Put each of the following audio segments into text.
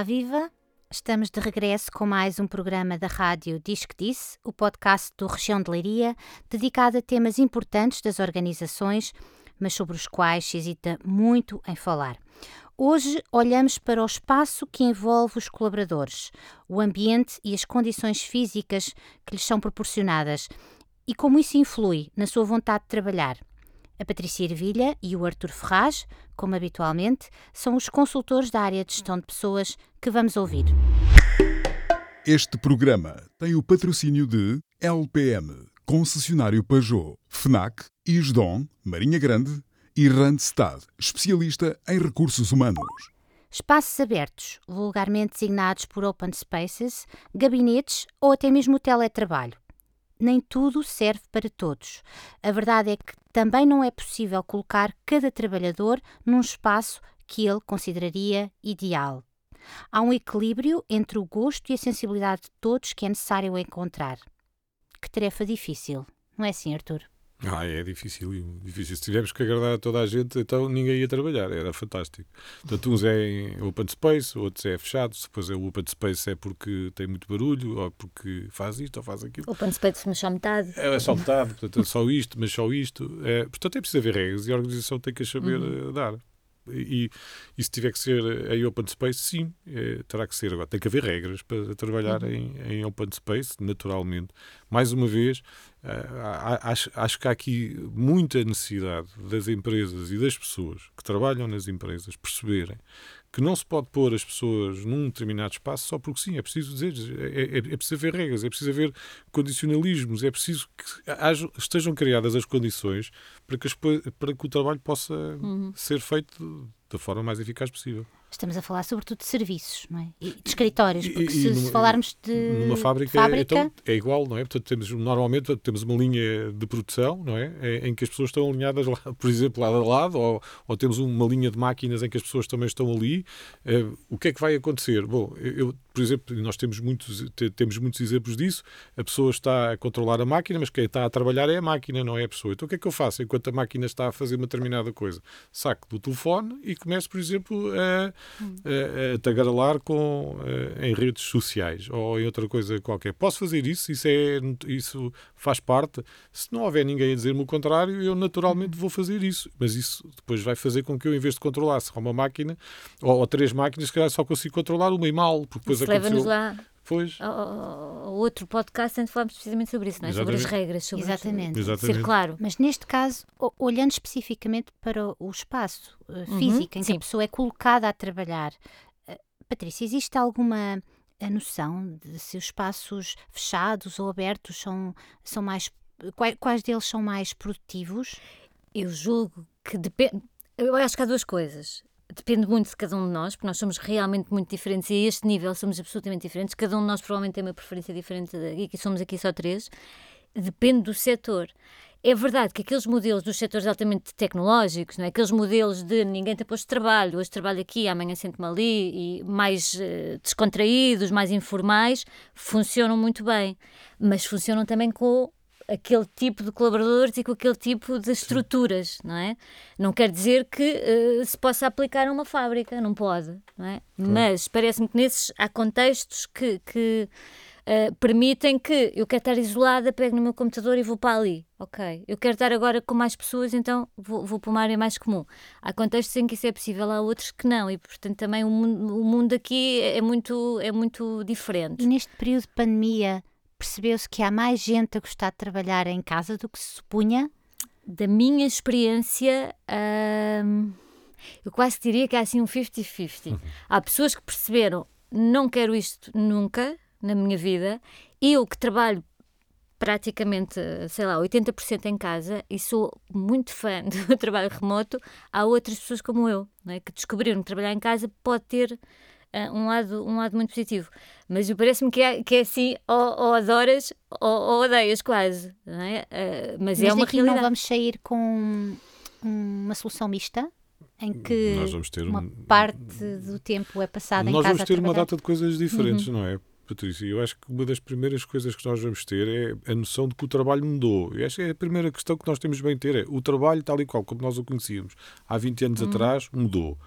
Olá, viva! Estamos de regresso com mais um programa da rádio Diz que Disse, o podcast do Região de Leiria, dedicado a temas importantes das organizações, mas sobre os quais se hesita muito em falar. Hoje olhamos para o espaço que envolve os colaboradores, o ambiente e as condições físicas que lhes são proporcionadas e como isso influi na sua vontade de trabalhar. A Patrícia Ervilha e o Artur Ferraz, como habitualmente, são os consultores da área de gestão de pessoas que vamos ouvir. Este programa tem o patrocínio de LPM, concessionário Peugeot, FNAC, Isdon, Marinha Grande e Randstad, especialista em recursos humanos. Espaços abertos, vulgarmente designados por open spaces, gabinetes ou até mesmo teletrabalho nem tudo serve para todos. A verdade é que também não é possível colocar cada trabalhador num espaço que ele consideraria ideal. Há um equilíbrio entre o gosto e a sensibilidade de todos que é necessário encontrar. Que tarefa difícil, não é assim, Arthur? Ah, é difícil, difícil. Se tivermos que agradar a toda a gente, então ninguém ia trabalhar, era fantástico. Portanto, uns é em open space, outros é fechado, depois é o open space é porque tem muito barulho, ou porque faz isto ou faz aquilo. Open space, mas só metade. É, só metade, portanto, é só isto, mas só isto. É, portanto, é preciso haver regras e a organização tem que as saber uhum. Eh, dar. E, e, se tiver que ser em open space, sim, é, terá que ser. Agora, tem que haver regras para trabalhar uhum. em, em open space, naturalmente. Mais uma vez, Uh, acho, acho que há aqui muita necessidade das empresas e das pessoas que trabalham nas empresas perceberem que não se pode pôr as pessoas num determinado espaço só porque sim, é preciso dizer, é, é, é preciso haver regras, é preciso haver condicionalismos, é preciso que haja, estejam criadas as condições para que, as, para que o trabalho possa uhum. ser feito da forma mais eficaz possível. Estamos a falar sobretudo de serviços, não é? E de escritórios, porque e, se, numa, se, falarmos de numa fábrica, fábrica... Então, é igual, não é? Portanto, temos normalmente temos uma linha de produção, não é? Em que as pessoas estão alinhadas, lá, por exemplo, lado a lado, ou, ou temos uma linha de máquinas em que as pessoas também estão ali. Uh, o que é que vai acontecer? Bom, eu, por exemplo, nós temos muitos, temos muitos exemplos disso. A pessoa está a controlar a máquina, mas quem está a trabalhar é a máquina, não é a pessoa. Então o que é que eu faço enquanto a máquina está a fazer uma determinada coisa? Saco do telefone e começo, por exemplo, a, a, a tagarelar com, a, em redes sociais ou em outra coisa qualquer. Posso fazer isso? Isso, é, isso faz parte. Se não houver ninguém a dizer-me o contrário, eu naturalmente vou fazer isso. Mas isso depois vai fazer com que eu, em vez de controlar só uma máquina ou, ou três máquinas, se calhar só consigo controlar uma e mal, porque depois isso leva-nos lá Pois. Ao, outro podcast onde falamos precisamente sobre isso, não é? sobre as regras, sobre Exatamente. Exatamente. ser claro. Mas neste caso, olhando especificamente para o espaço uh, físico uhum, em que sim. a pessoa é colocada a trabalhar, uh, Patrícia, existe alguma a noção de se os espaços fechados ou abertos são, são mais. Quais, quais deles são mais produtivos? Eu julgo que depende. Eu acho que há duas coisas depende muito de cada um de nós, porque nós somos realmente muito diferentes e a este nível somos absolutamente diferentes. Cada um de nós provavelmente tem uma preferência diferente e aqui somos aqui só três. Depende do setor. É verdade que aqueles modelos dos setores altamente tecnológicos, não é? aqueles modelos de ninguém tem posto de trabalho, hoje trabalho aqui, amanhã sento-me ali, e mais uh, descontraídos, mais informais, funcionam muito bem. Mas funcionam também com aquele tipo de colaboradores e com aquele tipo de estruturas, Sim. não é? Não quer dizer que uh, se possa aplicar a uma fábrica, não pode, não é? Claro. Mas parece-me que nesses há contextos que, que uh, permitem que eu quero estar isolada, pego no meu computador e vou para ali, ok? Eu quero estar agora com mais pessoas, então vou, vou para uma área mais comum. Há contextos em que isso é possível, há outros que não, e portanto também o mundo, o mundo aqui é muito, é muito diferente. E neste período de pandemia percebeu-se que há mais gente a gostar de trabalhar em casa do que se supunha? Da minha experiência, hum, eu quase diria que há assim um 50-50. Uhum. Há pessoas que perceberam, não quero isto nunca na minha vida. Eu que trabalho praticamente, sei lá, 80% em casa e sou muito fã do trabalho remoto, há outras pessoas como eu, é? que descobriram que trabalhar em casa pode ter uh, um, lado, um lado muito positivo. Mas parece-me que é, que é assim, ou, ou adoras ou, ou, odeias quase. Não é? Uh, mas, mas é uma realidade. não vamos sair com uma solução mista? em que uma um... parte do tempo é passada em casa Nós vamos ter uma data de coisas diferentes, uhum. não é? Patrícia, eu acho que uma das primeiras coisas que nós vamos ter é a noção de que o trabalho mudou. E esta é a primeira questão que nós temos bem ter. É, o trabalho, tal e qual como nós o conhecíamos há 20 anos uhum. atrás, mudou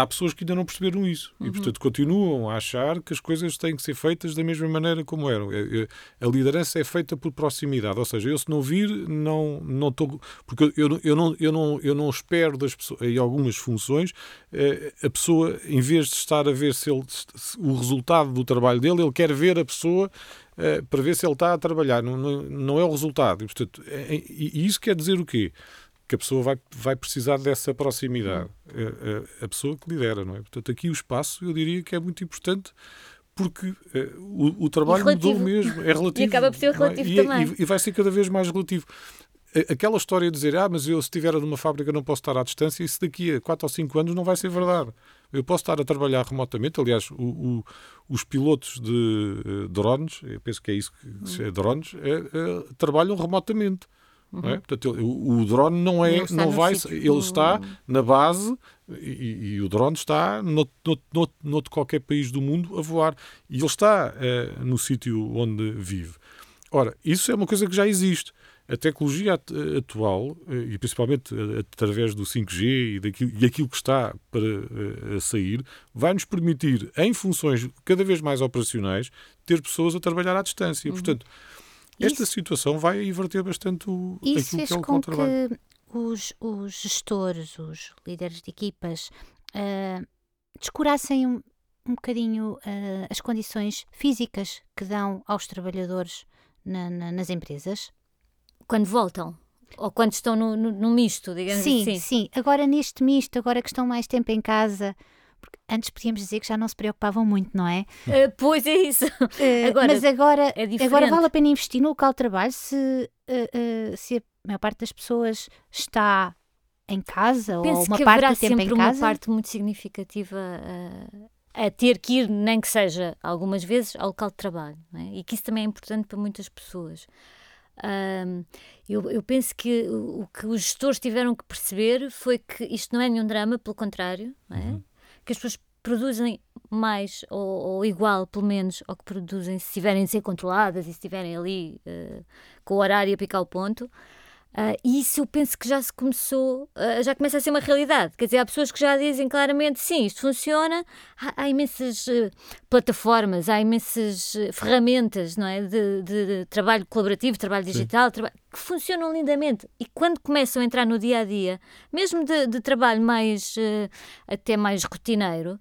há pessoas que ainda não perceberam isso uhum. e, portanto, continuam a achar que as coisas têm que ser feitas da mesma maneira como eram. É, é, a liderança é feita por proximidade, ou seja, eu se não vir, não não estou. Porque eu, eu, não, eu, não, eu não espero das pessoas, em algumas funções, eh, a pessoa, em vez de estar a ver se, ele, se o resultado do trabalho dele, ele quer ver a pessoa eh, para ver se ele está a trabalhar. Não, não, não é o resultado. E, portanto, é, e isso quer dizer o quê? Que a pessoa vai, vai precisar dessa proximidade. A, a, é, é a, pessoa que lidera, não é? Portanto, aqui o espaço eu diria que é muito importante porque uh, o, o, trabalho mudou mesmo, é relativo. E acaba por ser relativo é? também. E, e, vai ser cada vez mais relativo. Aquela história de dizer, ah, mas eu se estiver numa fábrica não posso estar à distância, isso daqui a 4 ou 5 anos não vai ser verdade. Eu posso estar a trabalhar remotamente, aliás, o, o, os pilotos de uh, drones, eu penso que é isso que é drones, é, é, trabalham remotamente. Uhum. É? Portanto, o, o, drone não é, não vai, ele está na base e, e o drone está no, no, no, no, qualquer país do mundo a voar e ele está uh, no sítio onde vive. Ora, isso é uma coisa que já existe. A tecnologia atual, eh, e principalmente através do 5G e daquilo, e aquilo que está para uh, sair, vai nos permitir, em funções cada vez mais operacionais, ter pessoas a trabalhar à distância. Uhum. Portanto, esta isso, situação vai inverter bastante o, isso aquilo que é o com trabalho. que os, os gestores, os líderes de equipas, uh, descurassem um, um bocadinho uh, as condições físicas que dão aos trabalhadores na, na, nas empresas? Quando voltam? Ou quando estão no, no, no misto, digamos sim, assim? Sim, sim. Agora neste misto, agora que estão mais tempo em casa, porque antes podíamos dizer que já não se preocupavam muito, não é? Uh, pois é isso. Uh, agora, mas agora, é agora vale a pena investir no local de trabalho se, uh, se a maior parte das pessoas está em casa Penso ou uma que parte do tempo em casa? uma parte muito significativa a ter que ir, nem que seja algumas vezes, ao local de trabalho. É? E que isso também é importante para muitas pessoas. Um, eu, eu, penso que o, o, que os gestores tiveram que perceber foi que isto não é nenhum drama, pelo contrário, é? uhum que as pessoas produzem mais ou, ou, igual, pelo menos, ao que produzem se estiverem a ser controladas e se estiverem ali uh, com o horário a picar o ponto. Uh, e isso eu penso que já se começou, uh, já começa a ser uma realidade. Quer dizer, há pessoas que já dizem claramente sim, isto funciona. Há, há imensas uh, plataformas, há imensas ferramentas não é? De, de, de, trabalho colaborativo, trabalho digital, traba que funcionam lindamente. E quando começam a entrar no dia a dia, mesmo de, de trabalho mais até mais rotineiro,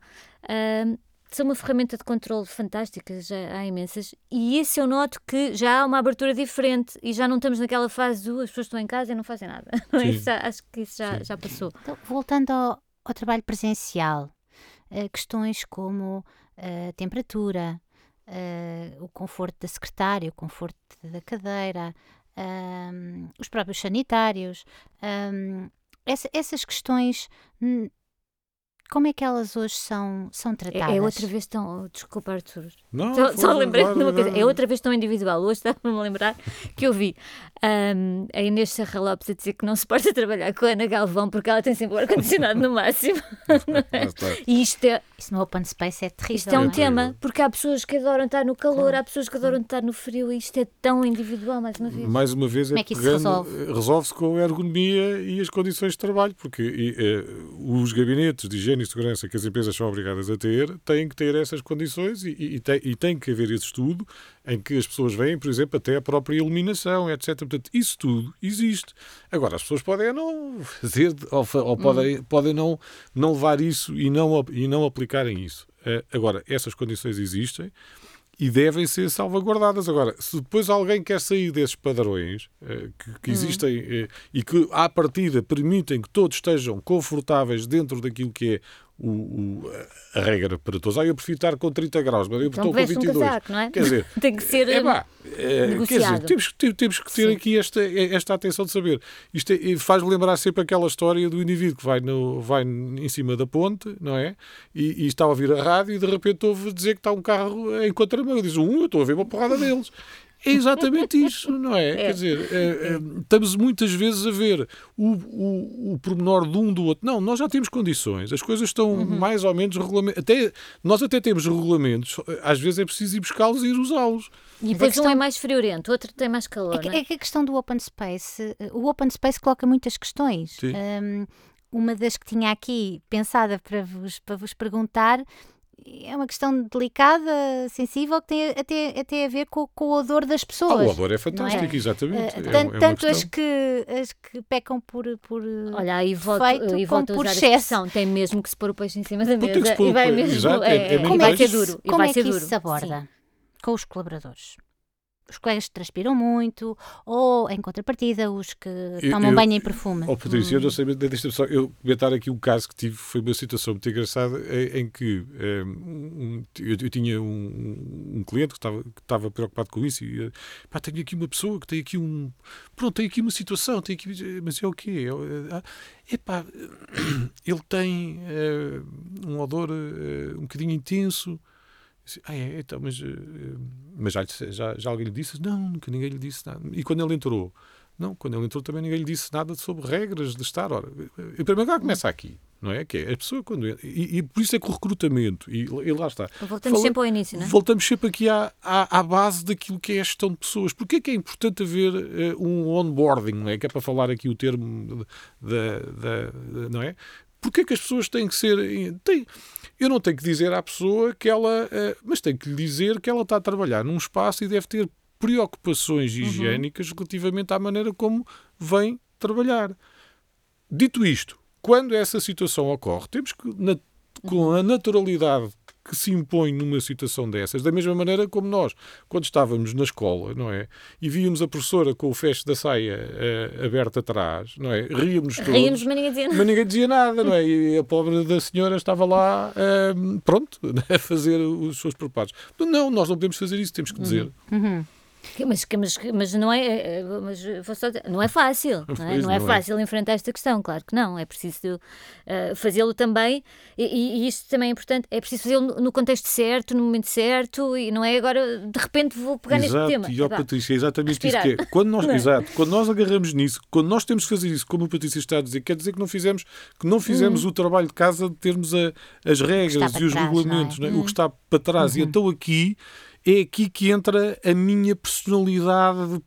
são uma ferramenta de controle fantástica, já há imensas, e esse eu noto que já há uma abertura diferente e já não estamos naquela fase do as pessoas estão em casa e não fazem nada. isso já, acho que isso já, já passou. Então, voltando ao, ao, trabalho presencial, uh, questões como a uh, temperatura, uh, o conforto da secretária, o conforto da cadeira, os próprios sanitários, essa, essas questões como é que elas hoje são, são tratadas? É, é outra vez tão. Desculpa, Arthur. Não, só, só lembrei de uma coisa. É outra vez tão individual. Hoje estava-me a lembrar que eu vi um, a Inês Serra Lopes a dizer que não se pode trabalhar com a Ana Galvão porque ela tem sempre o ar-condicionado no máximo. É? E isto é. Isso no Open Space é terrível. Isto é um é? tema, porque há pessoas que adoram estar no calor, claro. há pessoas que adoram estar no frio e isto é tão individual, mais uma vez. Mais uma vez, Como é, que isso resolve? resolve-se com a ergonomia e as condições de trabalho, porque e, eh, os gabinetes de higiene e segurança que as empresas são obrigadas a ter, têm que ter essas condições e, e, tem, e tem que haver esse estudo em que as pessoas veem, por exemplo, até a própria iluminação, etc. Portanto, isso tudo existe. Agora, as pessoas podem não fazer, ou, ou podem, hum. podem não, não levar isso e não, e não aplicarem isso. Uh, agora, essas condições existem e devem ser salvaguardadas. Agora, se depois alguém quer sair desses padrões uh, que, que, existem uh, e que, à partida, permitem que todos estejam confortáveis dentro daquilo que é o, o, a regra para todos. Ah, eu prefiro estar com 30 graus, mas eu então, estou com 22. Um casaco, não é? Quer dizer, tem que ser é, pá, é, quer dizer, temos, temos que ter Sim. aqui esta, esta atenção de saber. Isto é, faz-me lembrar sempre aquela história do indivíduo que vai, no, vai em cima da ponte, não é? E, e está a ouvir a rádio e de repente ouve dizer que está um carro em contramão. Diz, um, eu estou a ver uma porrada deles. É exatamente isso, não é? é. Quer dizer, é, é, estamos muitas vezes a ver o, o, o pormenor de um do outro. Não, nós já temos condições, as coisas estão uhum. mais ou menos regulamentadas. Até, nós até temos regulamentos, às vezes é preciso ir buscá-los e ir usá-los. E depois questão... um é mais friorento, o outro tem mais calor. É que, é? é que, a questão do open space, o open space coloca muitas questões. Um, uma das que tinha aqui pensada para vos, para vos perguntar é uma questão delicada, sensível, que tem até, até a ver com, com o odor das pessoas. Ah, o odor é fantástico, é? exatamente. Uh, tanto, é, tanto as, que, as que pecam por, por Olha, aí volto, feito, e volto por excesso. Tem mesmo que se pôr o peixe em cima da mesa e vai mesmo. Exato, é, é, é, como é que duro. Como é que isso se aborda? Sim. Com os colaboradores? Os colegas transpiram muito, ou em contrapartida, os que eu, tomam eu, banho em perfume. Oh, Patrícia, hum. eu não sei, deixa só eu comentar aqui um caso que tive, foi uma situação muito engraçada, em, em que eh, um, eu, eu, tinha um, um, cliente que estava, que estava preocupado com isso e pá, tenho aqui uma pessoa que tem aqui um. Pronto, tem aqui uma situação, tem aqui, mas é o quê? É, ah, epá, ele tem uh, um odor uh, um bocadinho intenso. Ah, é, então, mas, eh, mas já, já, já alguém lhe disse? Não, nunca ninguém lhe disse nada. E quando ele entrou? Não, quando ele entrou também ninguém lhe disse nada sobre regras de estar. Ora, em primeiro lugar começa aqui, não é? Que é a pessoa quando... E, e por isso é que o recrutamento, e, e lá está. Voltamos Fala, sempre ao início, não é? Voltamos sempre aqui à, à, à, base daquilo que é a gestão de pessoas. Porquê é que é importante haver uh, um onboarding, não é? Que é para falar aqui o termo da... não é? Porquê é que as pessoas têm que ser... Têm, eu não tenho que dizer à pessoa que ela. Eh, mas tenho que lhe dizer que ela está a trabalhar num espaço e deve ter preocupações uhum. higiênicas uhum. relativamente à maneira como vem trabalhar. Dito isto, quando essa situação ocorre, temos que, na, com a naturalidade que se impõe numa situação dessas, da mesma maneira como nós, quando estávamos na escola, não é? E víamos a professora com o fecho da saia uh, aberto atrás, não é? Ríamos todos. Ríamos, mas ninguém dizia nada. Mas ninguém dizia nada, não é? E a pobre da senhora estava lá, uh, pronto, a fazer os seus preparos. Não, nós não podemos fazer isso, temos que dizer. Uhum. Uhum. Mas, mas, mas não é, é, é mas não é fácil, não é, não é, não é fácil enfrentar esta questão, claro que não, é preciso uh, fazê-lo também, e, e, isto também é importante, é preciso fazê-lo no contexto certo, no momento certo, e não é agora, de repente vou pegar exato, neste tema. E, ó, Patrícia, é exatamente Respirar. isso que é. Quando nós, exato, quando nós agarramos nisso, quando nós temos que fazer isso, como a Patrícia está a dizer, quer dizer que não fizemos, que não fizemos hum. o trabalho de casa de termos a, as regras e os trás, regulamentos, é? Hum. o que está para trás, uhum. e então aqui é aqui que entra a minha personalidade,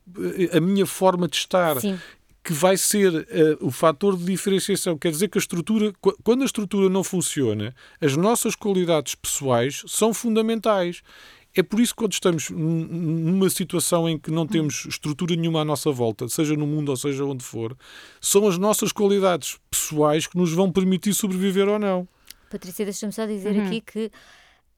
a minha forma de estar. Sim. Que vai ser uh, o fator de diferenciação. Quer dizer que a estrutura, quando a estrutura não funciona, as nossas qualidades pessoais são fundamentais. É por isso que quando estamos numa situação em que não temos estrutura nenhuma à nossa volta, seja no mundo ou seja onde for, são as nossas qualidades pessoais que nos vão permitir sobreviver ou não. Patrícia, deixa-me só dizer uhum. aqui que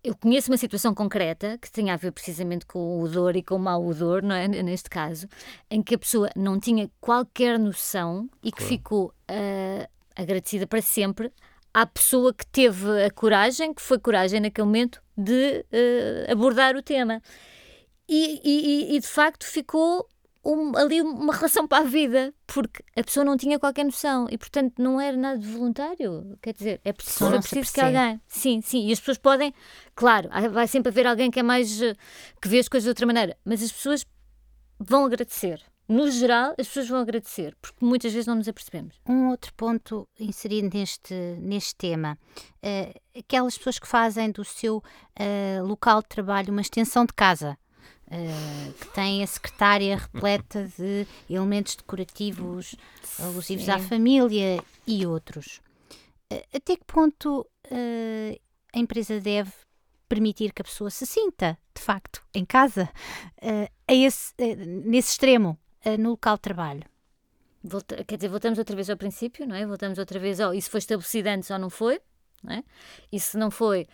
eu conheço uma situação concreta que tem a ver precisamente com o odor e com o mau odor, não é? Neste caso, em que a pessoa não tinha qualquer noção e que claro. ficou uh, agradecida para sempre à pessoa que teve a coragem, que foi coragem naquele momento, de uh, abordar o tema. E, e, e, de facto ficou um, ali uma relação para a vida, porque a pessoa não tinha qualquer noção e, portanto, não era nada de voluntário. Quer dizer, é preciso, é preciso que alguém. Sim, sim. E as pessoas podem, claro, vai sempre haver alguém que é mais. Eh, que vê as coisas de outra maneira, mas as pessoas vão agradecer. No geral, as pessoas vão agradecer, porque muitas vezes não nos apercebemos. Um outro ponto inserido neste, neste tema: uh, aquelas pessoas que fazem do seu uh, local de trabalho uma extensão de casa. Uh, que tem a secretária repleta de elementos decorativos alusivos Sim. à família e outros. Uh, até que ponto uh, a empresa deve permitir que a pessoa se sinta, de facto, em casa, a esse, nesse extremo, no local de trabalho? Volta, quer dizer, voltamos outra vez ao princípio, não é? Voltamos outra vez ao isso foi estabelecido antes ou não foi, não é? E se não foi,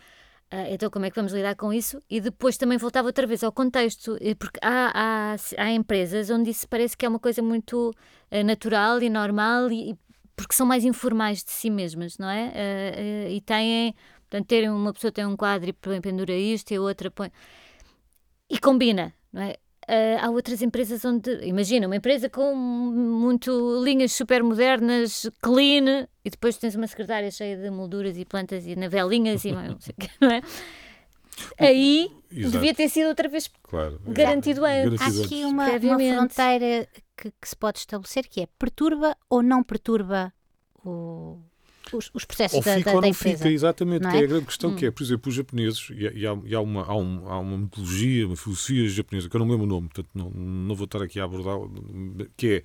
então, como é que vamos lidar com isso? E depois também voltava outra vez ao contexto, porque há, há, há empresas onde isso parece que é uma coisa muito uh, natural e normal, e, porque são mais informais de si mesmas, não é? Uh, e têm, portanto, terem uma pessoa tem um quadro e pendura isto e a outra põe. E combina, não é? Uh, há outras empresas onde, imagina, uma empresa com muito linhas super modernas, clean, e depois tens uma secretária cheia de molduras e plantas e navelinhas e não sei o não é? Aí Exato. devia ter sido outra vez claro, garantido antes. Há aqui uma, uma fronteira que, que, se pode estabelecer que é perturba ou não perturba o, os, os processos ou da, fica da, ou não empresa, fica, exatamente, é? é? a grande questão hum. que é, por exemplo, os japoneses, e, há, e há, uma, há, um, há, uma mitologia, uma filosofia japonesa, que eu não lembro o nome, portanto não, não vou estar aqui a abordar, que é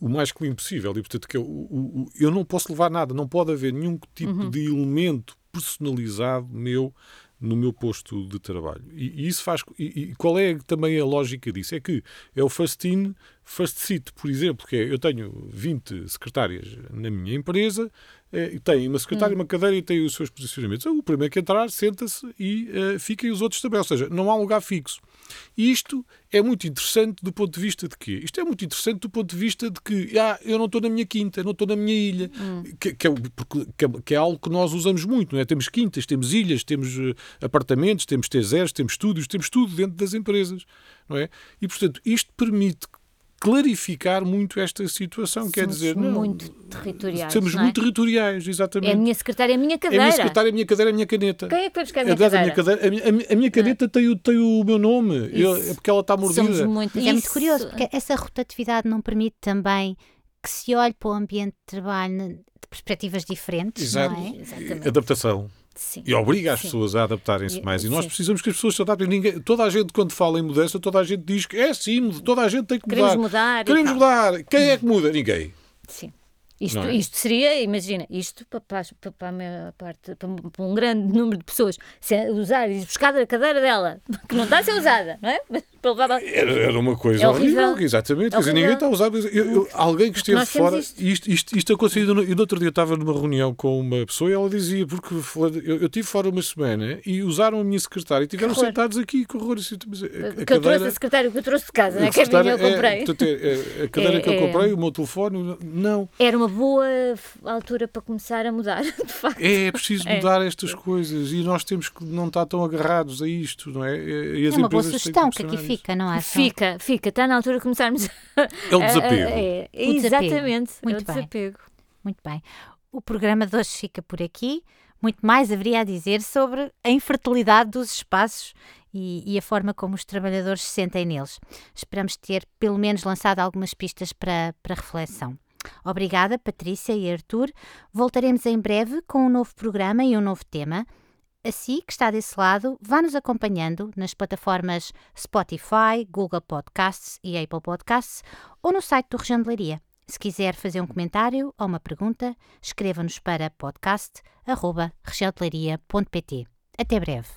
o mais clean possível. E, portanto, que eu, o, o, eu não posso levar nada, não pode haver nenhum tipo uhum. de elemento personalizado meu no meu posto de trabalho. E, e isso faz. E, e, qual é também a lógica disso? É que é o first in, first seat, por exemplo, que é, eu tenho 20 secretárias na minha empresa, é, tem uma secretária, hum. uma cadeira e tem os seus posicionamentos. O primeiro que entrar, senta-se e uh, fica e os outros também. Ou seja, não há um lugar fixo. E isto é muito interessante do ponto de vista de quê? Isto é muito interessante do ponto de vista de que ah, eu não estou na minha quinta, não estou na minha ilha, hum. que, que, é, que, é, que, é, algo que nós usamos muito, não é? Temos quintas, temos ilhas, temos uh, apartamentos, temos T0s, temos estúdios, temos tudo dentro das empresas, não é? E, portanto, isto permite clarificar muito esta situação. Somos quer dizer, não, muito territoriais. Somos é? muito territoriais, exatamente. É a minha secretária, é a minha cadeira. É a minha secretária, a minha cadeira, a minha caneta. Quem é que foi buscar a minha cadeira? A minha, cadeira, a minha, a minha caneta tem, o, tem o meu nome, eu, é porque ela está mordida. Somos muito... Mas é muito curioso, porque essa rotatividade não permite também que se olhe para o ambiente de trabalho de perspectivas diferentes, Exato. não é? Exatamente. Adaptação. Sim. E obriga as sim. pessoas a adaptarem-se mais. E nós precisamos que as pessoas se adaptem. Ninguém, toda a gente, quando fala em mudança, toda a gente diz que é sim, toda a gente tem que mudar. Queremos mudar. Queremos mudar. Quem é que muda? Ninguém. Sim. Isto, é? isto seria, imagina, isto para, para, para, a parte, para, para, um grande número de pessoas, se usar e buscar a cadeira dela, que não está a ser usada, não é? Era, era uma coisa é horrível. horrível. Exatamente. É Quer dizer, ninguém está a usar. Eu, eu, alguém que esteve fora. Isto. Isto, isto, isto aconteceu. E no outro dia eu estava numa reunião com uma pessoa e ela dizia: porque eu, eu estive fora uma semana e usaram a minha secretária e estiveram sentados aqui com horror. Assim, a, a que cadeira, eu trouxe a secretária que eu trouxe de casa, não é? Que a minha eu comprei. É, portanto, é, a cadeira que eu é, é. comprei, o meu telefone, não. Era uma boa altura para começar a mudar, de facto. É, preciso mudar estas coisas e nós temos que não estar tão agarrados a isto, não é? E as é uma boa sugestão que aqui fica, não é? Fica, fica. Está na altura de começarmos. É o desapego. É, é, exatamente. Muito é o desapego. Bem. Muito bem. O programa de hoje fica por aqui. Muito mais haveria a dizer sobre a infertilidade dos espaços e, e, a forma como os trabalhadores se sentem neles. Esperamos ter, pelo menos, lançado algumas pistas para, para reflexão. Obrigada, Patrícia e Arthur. Voltaremos em breve com um novo programa e um novo tema. Assim que está desse lado, vá nos acompanhando nas plataformas Spotify, Google Podcasts e Apple Podcasts ou no site do Região de Leiria. Se quiser fazer um comentário ou uma pergunta, escreva-nos para podcast.regiãodeleiria.pt. Até breve.